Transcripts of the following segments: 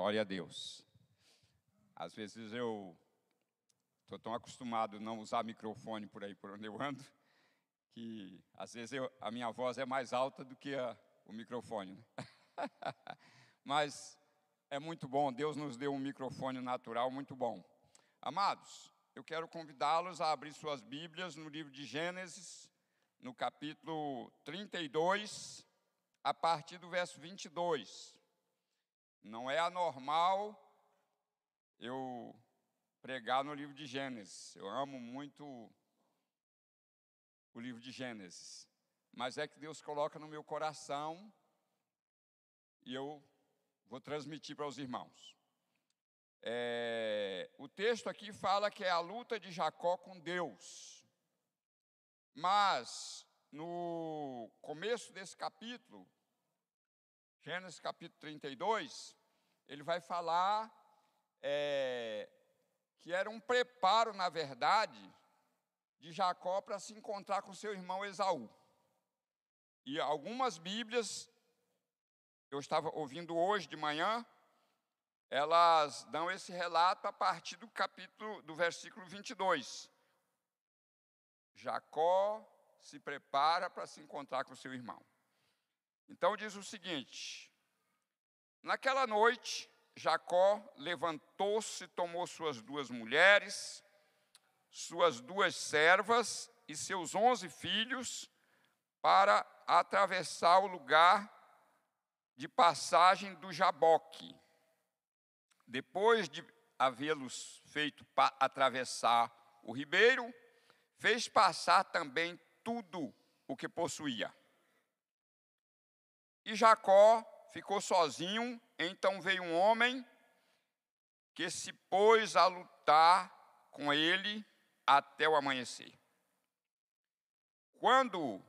Glória a Deus. Às vezes eu estou tão acostumado a não usar microfone por aí por onde eu ando, que às vezes eu, a minha voz é mais alta do que a, o microfone. Né? Mas é muito bom, Deus nos deu um microfone natural muito bom. Amados, eu quero convidá-los a abrir suas Bíblias no livro de Gênesis, no capítulo 32, a partir do verso 22. Não é anormal eu pregar no livro de Gênesis. Eu amo muito o livro de Gênesis. Mas é que Deus coloca no meu coração e eu vou transmitir para os irmãos. É, o texto aqui fala que é a luta de Jacó com Deus. Mas no começo desse capítulo, Gênesis capítulo 32, ele vai falar é, que era um preparo, na verdade, de Jacó para se encontrar com seu irmão Esaú. E algumas Bíblias, eu estava ouvindo hoje de manhã, elas dão esse relato a partir do capítulo, do versículo 22. Jacó se prepara para se encontrar com seu irmão. Então diz o seguinte: Naquela noite, Jacó levantou-se, tomou suas duas mulheres, suas duas servas e seus onze filhos para atravessar o lugar de passagem do Jaboque. Depois de havê-los feito atravessar o ribeiro, fez passar também tudo o que possuía. E Jacó ficou sozinho, então veio um homem que se pôs a lutar com ele até o amanhecer. Quando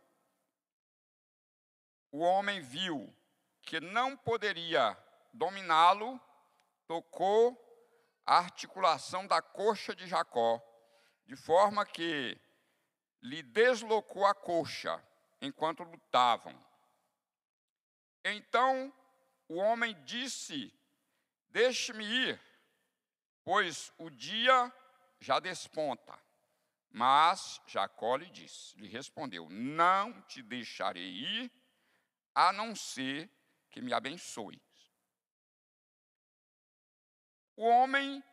o homem viu que não poderia dominá-lo, tocou a articulação da coxa de Jacó, de forma que lhe deslocou a coxa enquanto lutavam. Então o homem disse: Deixe-me ir, pois o dia já desponta. Mas Jacó lhe disse, lhe respondeu: Não te deixarei ir, a não ser que me abençoes. O homem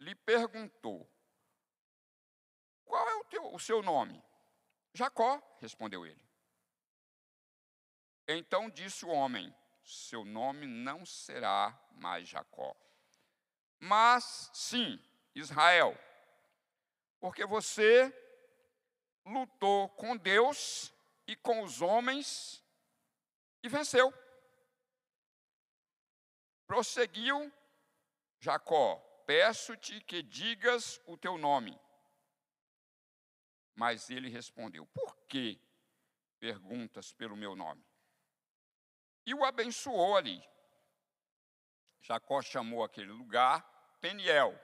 lhe perguntou: Qual é o, teu, o seu nome? Jacó, respondeu ele. Então disse o homem: Seu nome não será mais Jacó, mas sim Israel, porque você lutou com Deus e com os homens e venceu. Prosseguiu Jacó: Peço-te que digas o teu nome. Mas ele respondeu: Por que perguntas pelo meu nome? E o abençoou ali. Jacó chamou aquele lugar Peniel,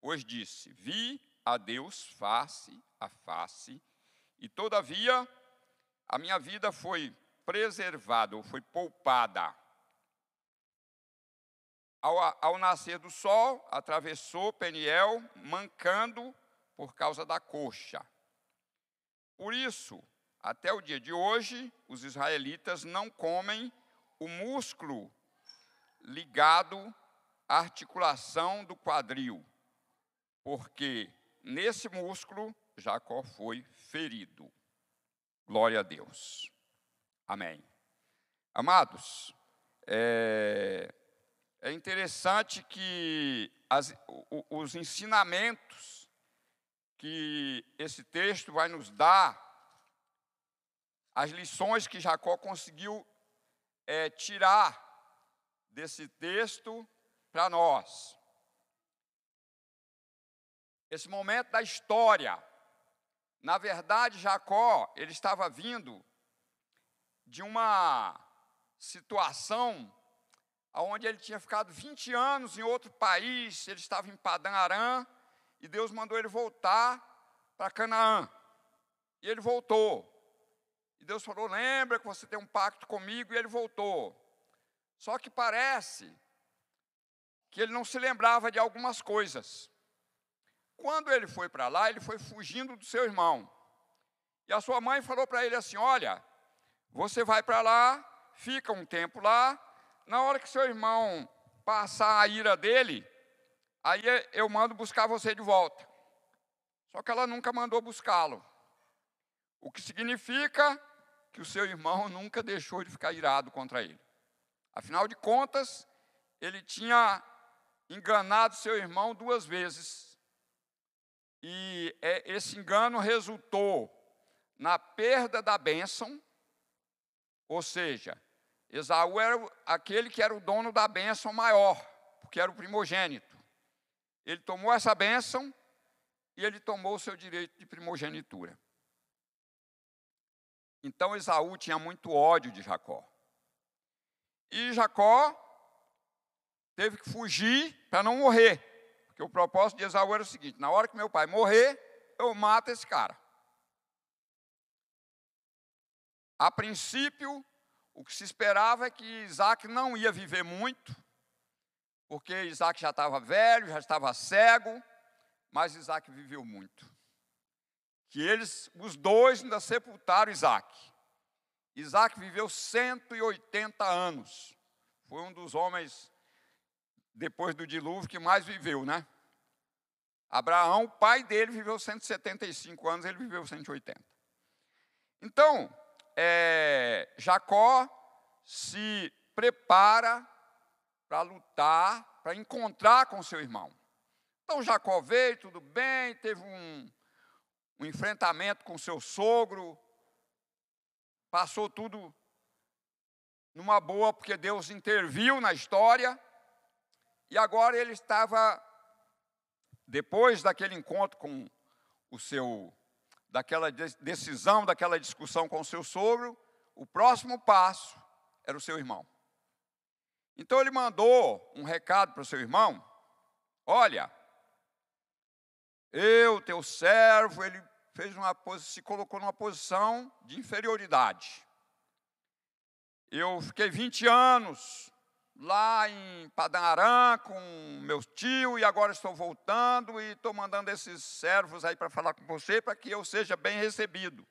pois disse: Vi a Deus face a face, e todavia a minha vida foi preservada, ou foi poupada. Ao, ao nascer do sol, atravessou Peniel, mancando por causa da coxa. Por isso, até o dia de hoje, os israelitas não comem o músculo ligado à articulação do quadril, porque nesse músculo Jacó foi ferido. Glória a Deus. Amém. Amados, é, é interessante que as, os ensinamentos que esse texto vai nos dar as lições que Jacó conseguiu é, tirar desse texto para nós. Esse momento da história. Na verdade, Jacó, ele estava vindo de uma situação onde ele tinha ficado 20 anos em outro país, ele estava em Padã Arã, e Deus mandou ele voltar para Canaã. E ele voltou. E Deus falou: lembra que você tem um pacto comigo, e ele voltou. Só que parece que ele não se lembrava de algumas coisas. Quando ele foi para lá, ele foi fugindo do seu irmão. E a sua mãe falou para ele assim: Olha, você vai para lá, fica um tempo lá, na hora que seu irmão passar a ira dele, aí eu mando buscar você de volta. Só que ela nunca mandou buscá-lo. O que significa que o seu irmão nunca deixou de ficar irado contra ele. Afinal de contas, ele tinha enganado seu irmão duas vezes. E é, esse engano resultou na perda da bênção, ou seja, Esaú era aquele que era o dono da bênção maior, porque era o primogênito. Ele tomou essa bênção e ele tomou o seu direito de primogenitura. Então Esaú tinha muito ódio de Jacó. E Jacó teve que fugir para não morrer. Porque o propósito de Esaú era o seguinte: na hora que meu pai morrer, eu mato esse cara. A princípio, o que se esperava é que Isaac não ia viver muito, porque Isaac já estava velho, já estava cego, mas Isaac viveu muito. Que eles, os dois, ainda sepultaram Isaac. Isaac viveu 180 anos. Foi um dos homens, depois do dilúvio, que mais viveu, né? Abraão, pai dele, viveu 175 anos, ele viveu 180. Então, é, Jacó se prepara para lutar, para encontrar com seu irmão. Então Jacó veio, tudo bem, teve um, um enfrentamento com seu sogro, passou tudo numa boa, porque Deus interviu na história, e agora ele estava, depois daquele encontro com o seu daquela decisão, daquela discussão com o seu sogro, o próximo passo era o seu irmão. Então ele mandou um recado para o seu irmão: Olha, eu, teu servo, ele fez uma se colocou numa posição de inferioridade. Eu fiquei 20 anos lá em Padanarã com meu tio e agora estou voltando e estou mandando esses servos aí para falar com você para que eu seja bem recebido.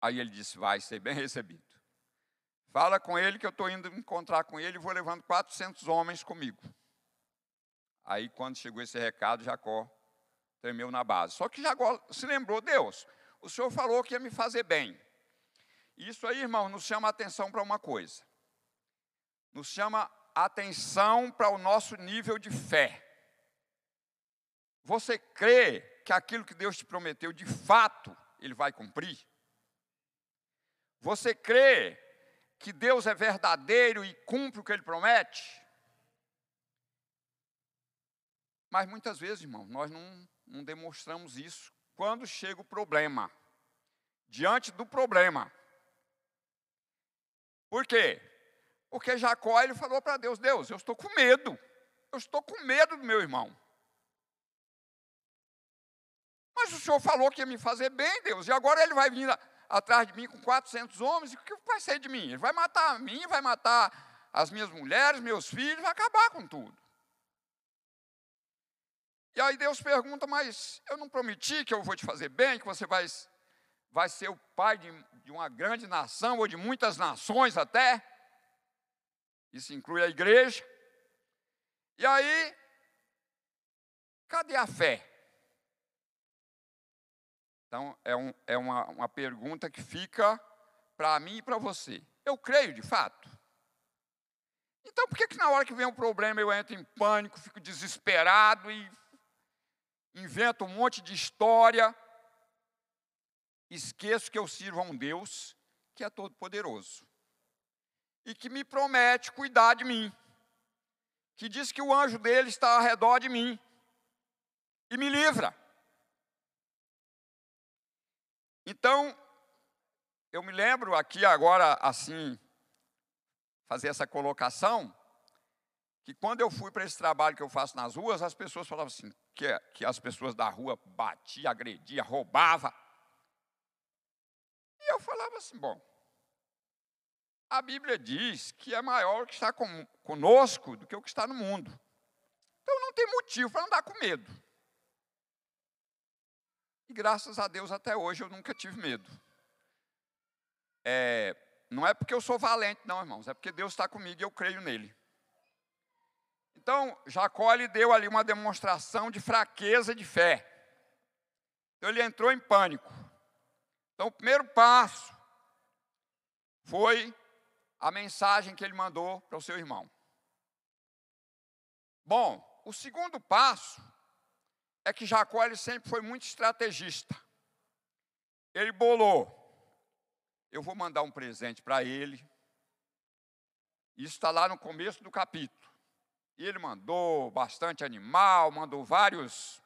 Aí ele disse: Vai ser bem recebido. Fala com ele que eu estou indo encontrar com ele e vou levando 400 homens comigo. Aí, quando chegou esse recado, Jacó tremeu na base. Só que Jacó se lembrou: Deus, o senhor falou que ia me fazer bem. Isso aí, irmão, nos chama atenção para uma coisa nos chama atenção para o nosso nível de fé. Você crê que aquilo que Deus te prometeu, de fato, Ele vai cumprir? Você crê que Deus é verdadeiro e cumpre o que Ele promete? Mas muitas vezes, irmão, nós não, não demonstramos isso quando chega o problema. Diante do problema. Por quê? Porque Jacó ele falou para Deus: Deus, eu estou com medo. Eu estou com medo do meu irmão. Mas o Senhor falou que ia me fazer bem, Deus, e agora ele vai vir atrás de mim com 400 homens, e o que vai ser de mim? Ele vai matar a mim, vai matar as minhas mulheres, meus filhos, vai acabar com tudo. E aí Deus pergunta, mas eu não prometi que eu vou te fazer bem, que você vai, vai ser o pai de, de uma grande nação, ou de muitas nações até? Isso inclui a igreja. E aí, cadê a fé? Então, é, um, é uma, uma pergunta que fica para mim e para você. Eu creio de fato? Então, por que, que na hora que vem um problema eu entro em pânico, fico desesperado e invento um monte de história? Esqueço que eu sirvo a um Deus que é todo-poderoso e que me promete cuidar de mim, que diz que o anjo dele está ao redor de mim e me livra. Então, eu me lembro aqui agora, assim, fazer essa colocação, que quando eu fui para esse trabalho que eu faço nas ruas, as pessoas falavam assim, que, que as pessoas da rua batiam, agrediam, roubavam. E eu falava assim, bom, a Bíblia diz que é maior o que está conosco do que o que está no mundo. Então não tem motivo para andar com medo. E graças a Deus até hoje eu nunca tive medo. É, não é porque eu sou valente, não, irmãos, é porque Deus está comigo e eu creio nele. Então, Jacó lhe deu ali uma demonstração de fraqueza de fé. Então, ele entrou em pânico. Então, o primeiro passo foi a mensagem que ele mandou para o seu irmão. Bom, o segundo passo é que Jacó ele sempre foi muito estrategista. Ele bolou. Eu vou mandar um presente para ele. Isso está lá no começo do capítulo. E ele mandou bastante animal, mandou vários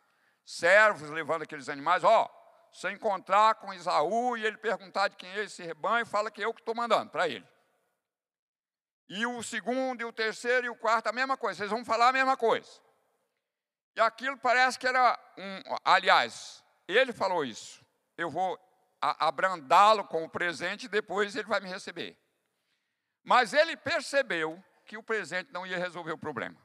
servos levando aqueles animais. Ó, oh, se encontrar com Isaú e ele perguntar de quem é esse rebanho, fala que eu que estou mandando para ele. E o segundo, e o terceiro, e o quarto, a mesma coisa. Vocês vão falar a mesma coisa. E aquilo parece que era um. Aliás, ele falou isso. Eu vou abrandá-lo com o presente e depois ele vai me receber. Mas ele percebeu que o presente não ia resolver o problema.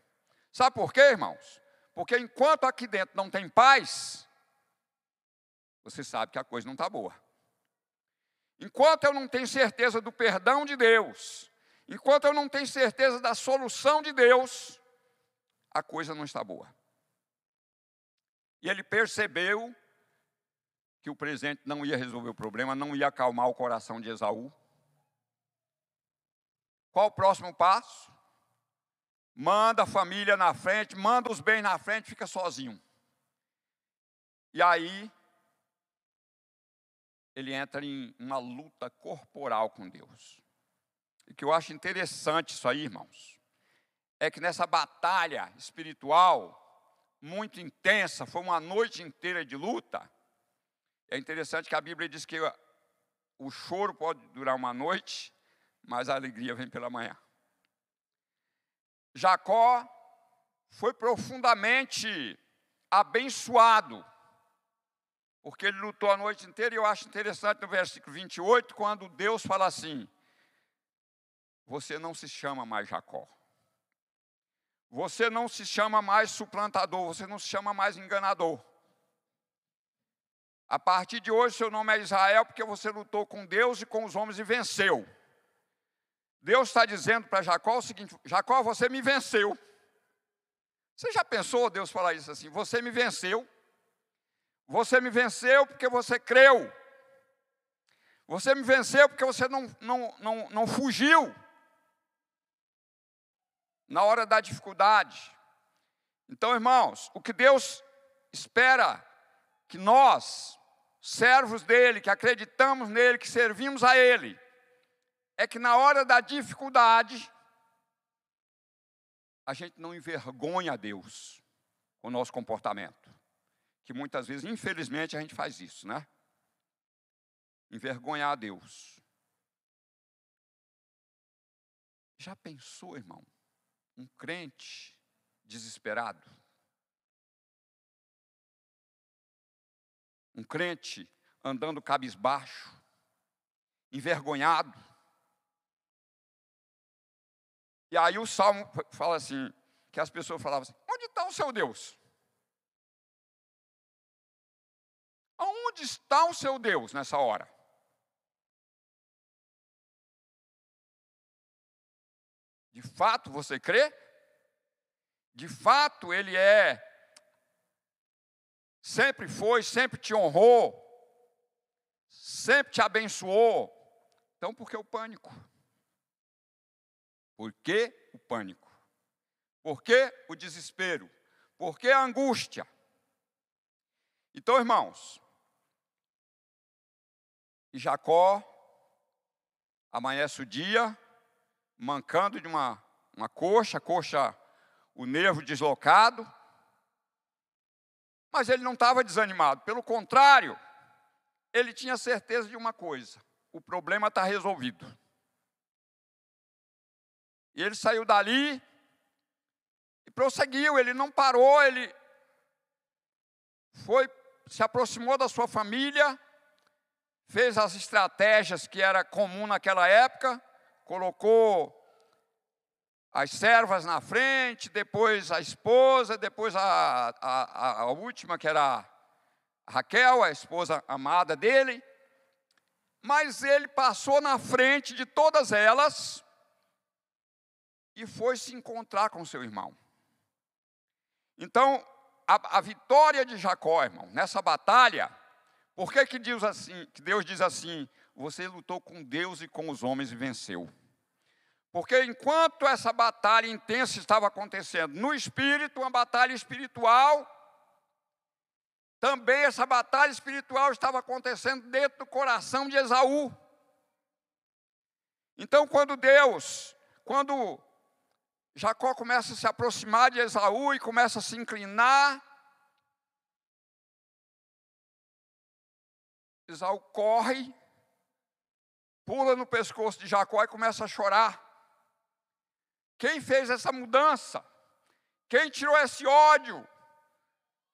Sabe por quê, irmãos? Porque enquanto aqui dentro não tem paz, você sabe que a coisa não está boa. Enquanto eu não tenho certeza do perdão de Deus, enquanto eu não tenho certeza da solução de Deus, a coisa não está boa. E ele percebeu que o presente não ia resolver o problema, não ia acalmar o coração de Esaú. Qual o próximo passo? Manda a família na frente, manda os bens na frente, fica sozinho. E aí, ele entra em uma luta corporal com Deus. E que eu acho interessante isso aí, irmãos, é que nessa batalha espiritual, muito intensa, foi uma noite inteira de luta. É interessante que a Bíblia diz que o choro pode durar uma noite, mas a alegria vem pela manhã. Jacó foi profundamente abençoado, porque ele lutou a noite inteira, e eu acho interessante no versículo 28, quando Deus fala assim: Você não se chama mais Jacó, você não se chama mais suplantador, você não se chama mais enganador. A partir de hoje, seu nome é Israel, porque você lutou com Deus e com os homens e venceu. Deus está dizendo para Jacó o seguinte: Jacó, você me venceu. Você já pensou Deus falar isso assim? Você me venceu. Você me venceu porque você creu. Você me venceu porque você não, não, não, não fugiu na hora da dificuldade. Então, irmãos, o que Deus espera que nós, servos dele, que acreditamos nele, que servimos a ele, é que na hora da dificuldade, a gente não envergonha a Deus com o nosso comportamento. Que muitas vezes, infelizmente, a gente faz isso, né? Envergonhar a Deus. Já pensou, irmão? um crente desesperado. Um crente andando cabisbaixo, envergonhado. E aí o salmo fala assim, que as pessoas falavam assim, onde está o seu Deus? Aonde está o seu Deus nessa hora? De fato você crê? De fato ele é, sempre foi, sempre te honrou, sempre te abençoou. Então por que o pânico? Por que o pânico? Por que o desespero? Por que a angústia? Então, irmãos, Jacó amanhece o dia, mancando de uma, uma coxa, coxa, o nervo deslocado. Mas ele não estava desanimado, pelo contrário, ele tinha certeza de uma coisa: o problema está resolvido. E ele saiu dali e prosseguiu, ele não parou, ele foi, se aproximou da sua família, fez as estratégias que era comum naquela época, colocou as servas na frente, depois a esposa, depois a, a, a última, que era Raquel, a esposa amada dele. Mas ele passou na frente de todas elas e foi se encontrar com seu irmão. Então, a, a vitória de Jacó, irmão, nessa batalha, por que, que, Deus, assim, que Deus diz assim? Você lutou com Deus e com os homens e venceu. Porque enquanto essa batalha intensa estava acontecendo no espírito, uma batalha espiritual, também essa batalha espiritual estava acontecendo dentro do coração de Esaú. Então, quando Deus, quando Jacó começa a se aproximar de Esaú e começa a se inclinar. Esaú corre, pula no pescoço de Jacó e começa a chorar. Quem fez essa mudança? Quem tirou esse ódio?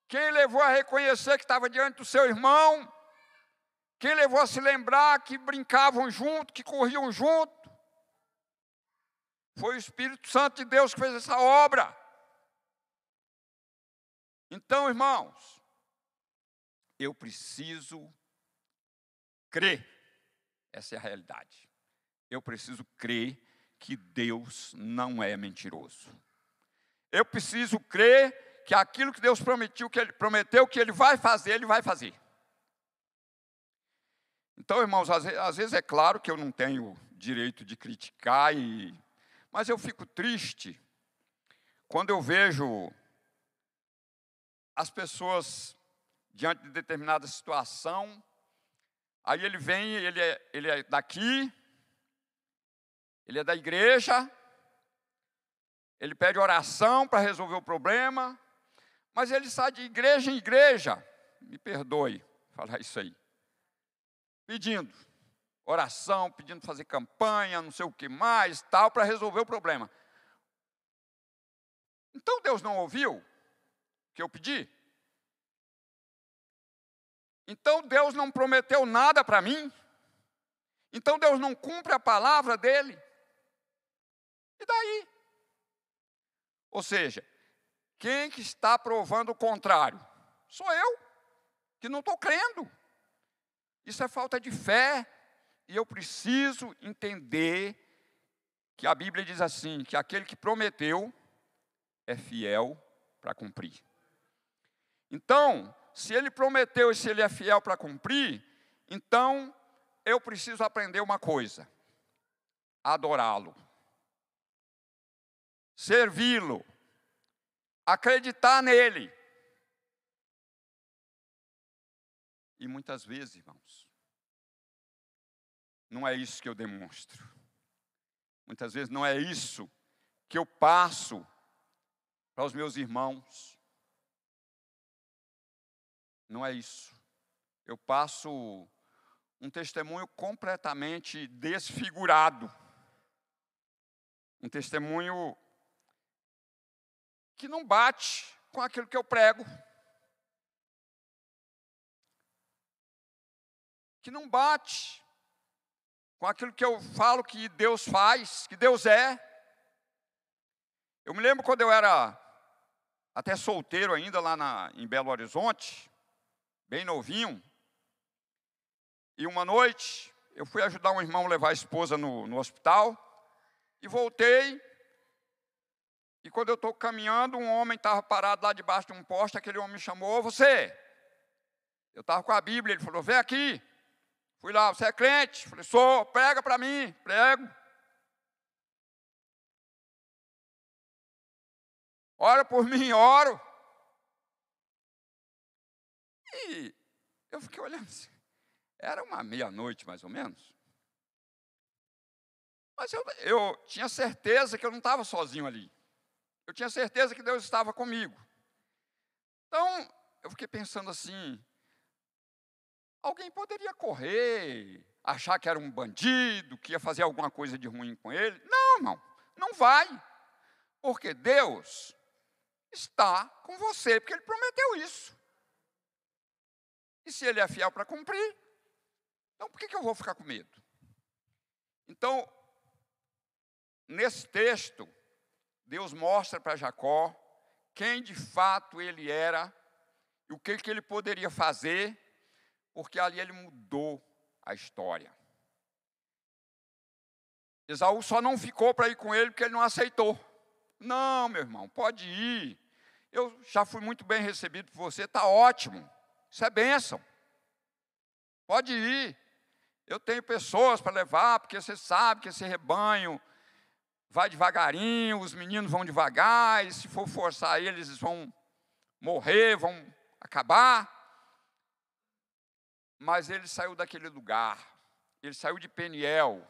Quem levou a reconhecer que estava diante do seu irmão? Quem levou a se lembrar que brincavam junto, que corriam junto? Foi o Espírito Santo de Deus que fez essa obra. Então, irmãos, eu preciso crer, essa é a realidade. Eu preciso crer que Deus não é mentiroso. Eu preciso crer que aquilo que Deus prometeu, que Ele prometeu que Ele vai fazer, Ele vai fazer. Então, irmãos, às vezes é claro que eu não tenho direito de criticar e mas eu fico triste quando eu vejo as pessoas diante de determinada situação, aí ele vem, ele é, ele é daqui, ele é da igreja, ele pede oração para resolver o problema, mas ele sai de igreja em igreja, me perdoe falar isso aí, pedindo oração, pedindo fazer campanha, não sei o que mais, tal, para resolver o problema. Então Deus não ouviu o que eu pedi? Então Deus não prometeu nada para mim? Então Deus não cumpre a palavra dele? E daí? Ou seja, quem que está provando o contrário? Sou eu, que não estou crendo. Isso é falta de fé, e eu preciso entender que a Bíblia diz assim: que aquele que prometeu é fiel para cumprir. Então, se ele prometeu e se ele é fiel para cumprir, então eu preciso aprender uma coisa: adorá-lo, servi-lo, acreditar nele. E muitas vezes, irmãos, não é isso que eu demonstro. Muitas vezes não é isso que eu passo para os meus irmãos. Não é isso. Eu passo um testemunho completamente desfigurado. Um testemunho que não bate com aquilo que eu prego. Que não bate com aquilo que eu falo que Deus faz, que Deus é. Eu me lembro quando eu era até solteiro ainda lá na, em Belo Horizonte, bem novinho, e uma noite eu fui ajudar um irmão a levar a esposa no, no hospital, e voltei, e quando eu estou caminhando, um homem estava parado lá debaixo de um poste, aquele homem me chamou, você, eu estava com a Bíblia, ele falou, vem aqui, Fui lá, você é crente? Falei, sou, prega para mim, prego. Ora por mim, oro. E eu fiquei olhando assim. Era uma meia-noite, mais ou menos. Mas eu, eu tinha certeza que eu não estava sozinho ali. Eu tinha certeza que Deus estava comigo. Então, eu fiquei pensando assim: Alguém poderia correr, achar que era um bandido, que ia fazer alguma coisa de ruim com ele. Não, irmão, não vai. Porque Deus está com você, porque Ele prometeu isso. E se Ele é fiel para cumprir, então por que, que eu vou ficar com medo? Então, nesse texto, Deus mostra para Jacó quem de fato ele era e o que, que ele poderia fazer, porque ali ele mudou a história. Esaú só não ficou para ir com ele porque ele não aceitou. Não, meu irmão, pode ir. Eu já fui muito bem recebido por você, está ótimo. Isso é bênção. Pode ir. Eu tenho pessoas para levar, porque você sabe que esse rebanho vai devagarinho, os meninos vão devagar, e se for forçar eles, eles vão morrer, vão acabar. Mas ele saiu daquele lugar, ele saiu de Peniel,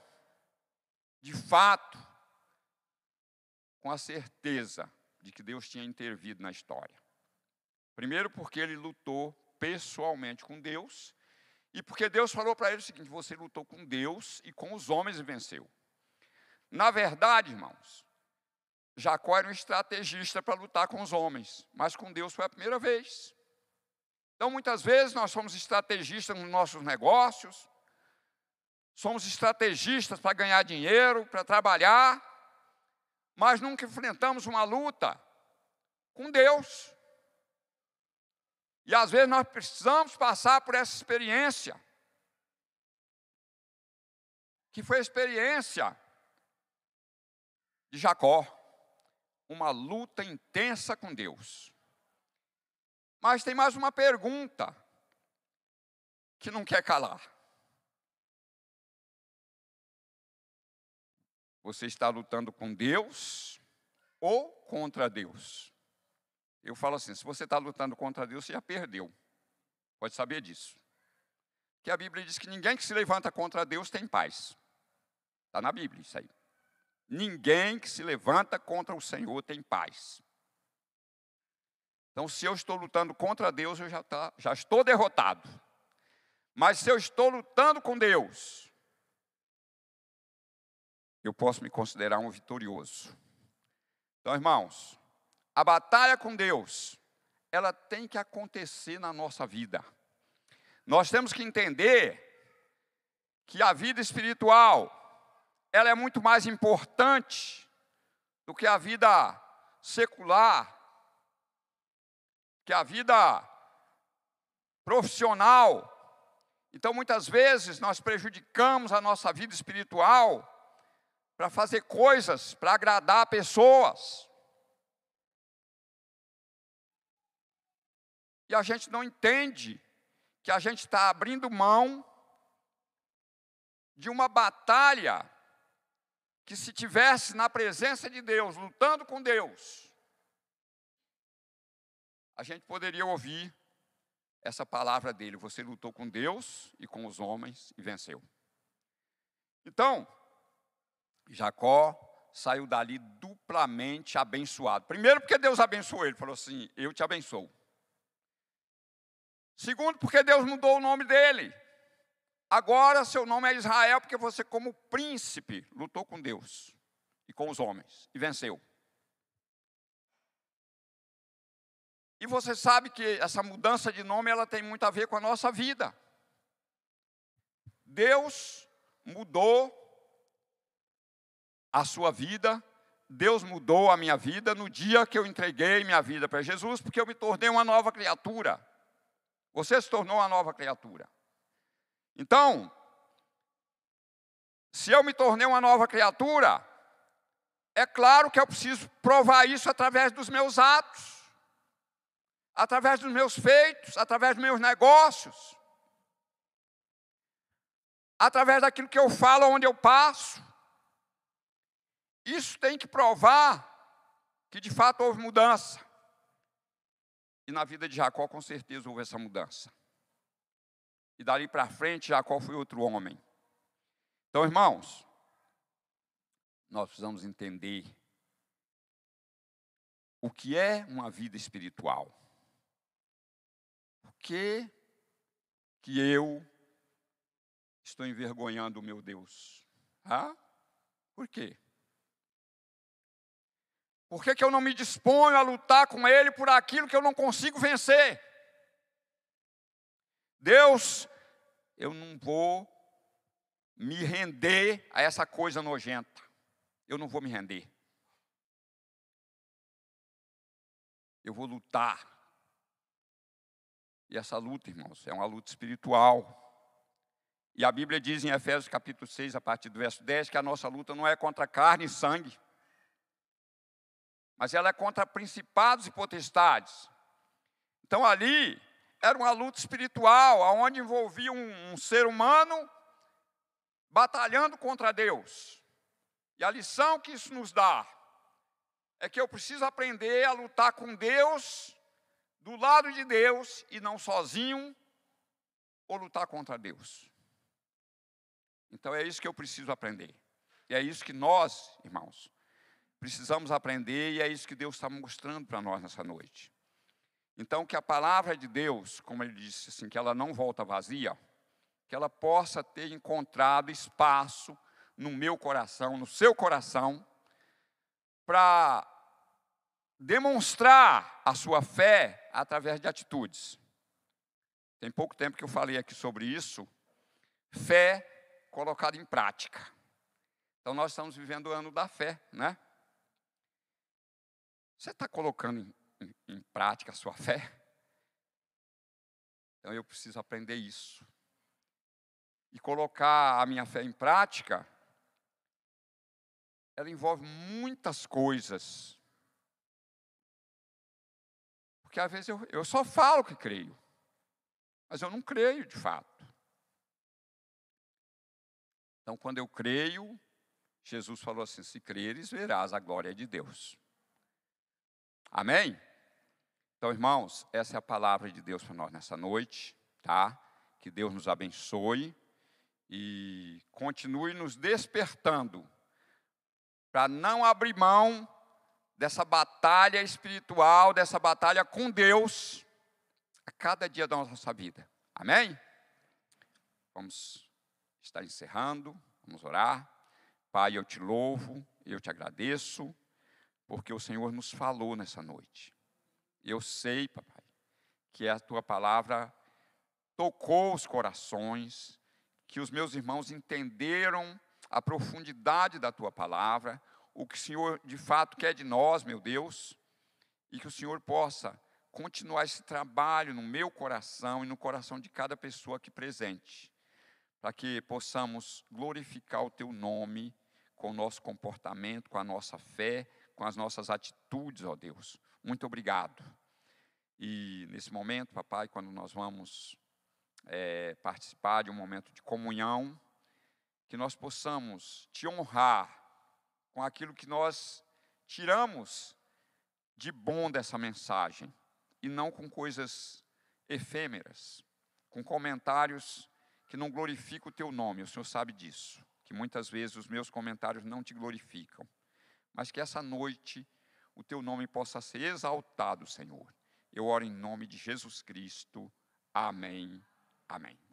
de fato, com a certeza de que Deus tinha intervido na história. Primeiro, porque ele lutou pessoalmente com Deus, e porque Deus falou para ele o seguinte: você lutou com Deus e com os homens e venceu. Na verdade, irmãos, Jacó era um estrategista para lutar com os homens, mas com Deus foi a primeira vez. Então, muitas vezes, nós somos estrategistas nos nossos negócios, somos estrategistas para ganhar dinheiro, para trabalhar, mas nunca enfrentamos uma luta com Deus. E às vezes nós precisamos passar por essa experiência, que foi a experiência de Jacó, uma luta intensa com Deus. Mas tem mais uma pergunta que não quer calar. Você está lutando com Deus ou contra Deus? Eu falo assim: se você está lutando contra Deus, você já perdeu. Pode saber disso. Que a Bíblia diz que ninguém que se levanta contra Deus tem paz. Está na Bíblia isso aí. Ninguém que se levanta contra o Senhor tem paz. Então, se eu estou lutando contra Deus, eu já, tá, já estou derrotado. Mas se eu estou lutando com Deus, eu posso me considerar um vitorioso. Então, irmãos, a batalha com Deus, ela tem que acontecer na nossa vida. Nós temos que entender que a vida espiritual, ela é muito mais importante do que a vida secular, que a vida profissional. Então, muitas vezes, nós prejudicamos a nossa vida espiritual para fazer coisas para agradar pessoas. E a gente não entende que a gente está abrindo mão de uma batalha que, se tivesse na presença de Deus, lutando com Deus, a gente poderia ouvir essa palavra dele: Você lutou com Deus e com os homens e venceu. Então, Jacó saiu dali duplamente abençoado. Primeiro, porque Deus abençoou ele, falou assim: Eu te abençoo. Segundo, porque Deus mudou o nome dele. Agora seu nome é Israel, porque você, como príncipe, lutou com Deus e com os homens e venceu. E você sabe que essa mudança de nome ela tem muito a ver com a nossa vida. Deus mudou a sua vida, Deus mudou a minha vida no dia que eu entreguei minha vida para Jesus, porque eu me tornei uma nova criatura. Você se tornou uma nova criatura. Então, se eu me tornei uma nova criatura, é claro que eu preciso provar isso através dos meus atos, através dos meus feitos, através dos meus negócios, através daquilo que eu falo onde eu passo. Isso tem que provar que de fato houve mudança. E na vida de Jacó, com certeza, houve essa mudança. E dali para frente, Jacó foi outro homem. Então, irmãos, nós precisamos entender o que é uma vida espiritual. Que, que eu estou envergonhando o meu Deus? Ah? Por quê? Por que, que eu não me disponho a lutar com Ele por aquilo que eu não consigo vencer? Deus, eu não vou me render a essa coisa nojenta. Eu não vou me render. Eu vou lutar. E essa luta, irmãos, é uma luta espiritual. E a Bíblia diz em Efésios capítulo 6, a partir do verso 10, que a nossa luta não é contra carne e sangue, mas ela é contra principados e potestades. Então ali era uma luta espiritual, onde envolvia um, um ser humano batalhando contra Deus. E a lição que isso nos dá é que eu preciso aprender a lutar com Deus, do lado de Deus e não sozinho, ou lutar contra Deus. Então é isso que eu preciso aprender. E é isso que nós, irmãos, precisamos aprender e é isso que Deus está mostrando para nós nessa noite. Então que a palavra de Deus, como ele disse assim, que ela não volta vazia, que ela possa ter encontrado espaço no meu coração, no seu coração, para demonstrar a sua fé através de atitudes. Tem pouco tempo que eu falei aqui sobre isso. Fé colocado em prática. Então nós estamos vivendo o ano da fé, né? Você está colocando em, em, em prática a sua fé? Então eu preciso aprender isso. E colocar a minha fé em prática, ela envolve muitas coisas. Porque às vezes eu, eu só falo que creio, mas eu não creio de fato. Então, quando eu creio, Jesus falou assim: se creres, verás a glória de Deus. Amém? Então, irmãos, essa é a palavra de Deus para nós nessa noite, tá? Que Deus nos abençoe e continue nos despertando para não abrir mão dessa batalha espiritual, dessa batalha com Deus a cada dia da nossa vida. Amém? Vamos está encerrando, vamos orar. Pai, eu te louvo, eu te agradeço, porque o Senhor nos falou nessa noite. Eu sei, papai, que a tua palavra tocou os corações, que os meus irmãos entenderam a profundidade da tua palavra, o que o Senhor de fato quer de nós, meu Deus, e que o Senhor possa continuar esse trabalho no meu coração e no coração de cada pessoa aqui presente para que possamos glorificar o teu nome com o nosso comportamento, com a nossa fé, com as nossas atitudes, ó Deus. Muito obrigado. E nesse momento, papai, quando nós vamos é, participar de um momento de comunhão, que nós possamos te honrar com aquilo que nós tiramos de bom dessa mensagem, e não com coisas efêmeras, com comentários que não glorifica o teu nome, o Senhor sabe disso, que muitas vezes os meus comentários não te glorificam, mas que essa noite o teu nome possa ser exaltado, Senhor. Eu oro em nome de Jesus Cristo. Amém. Amém.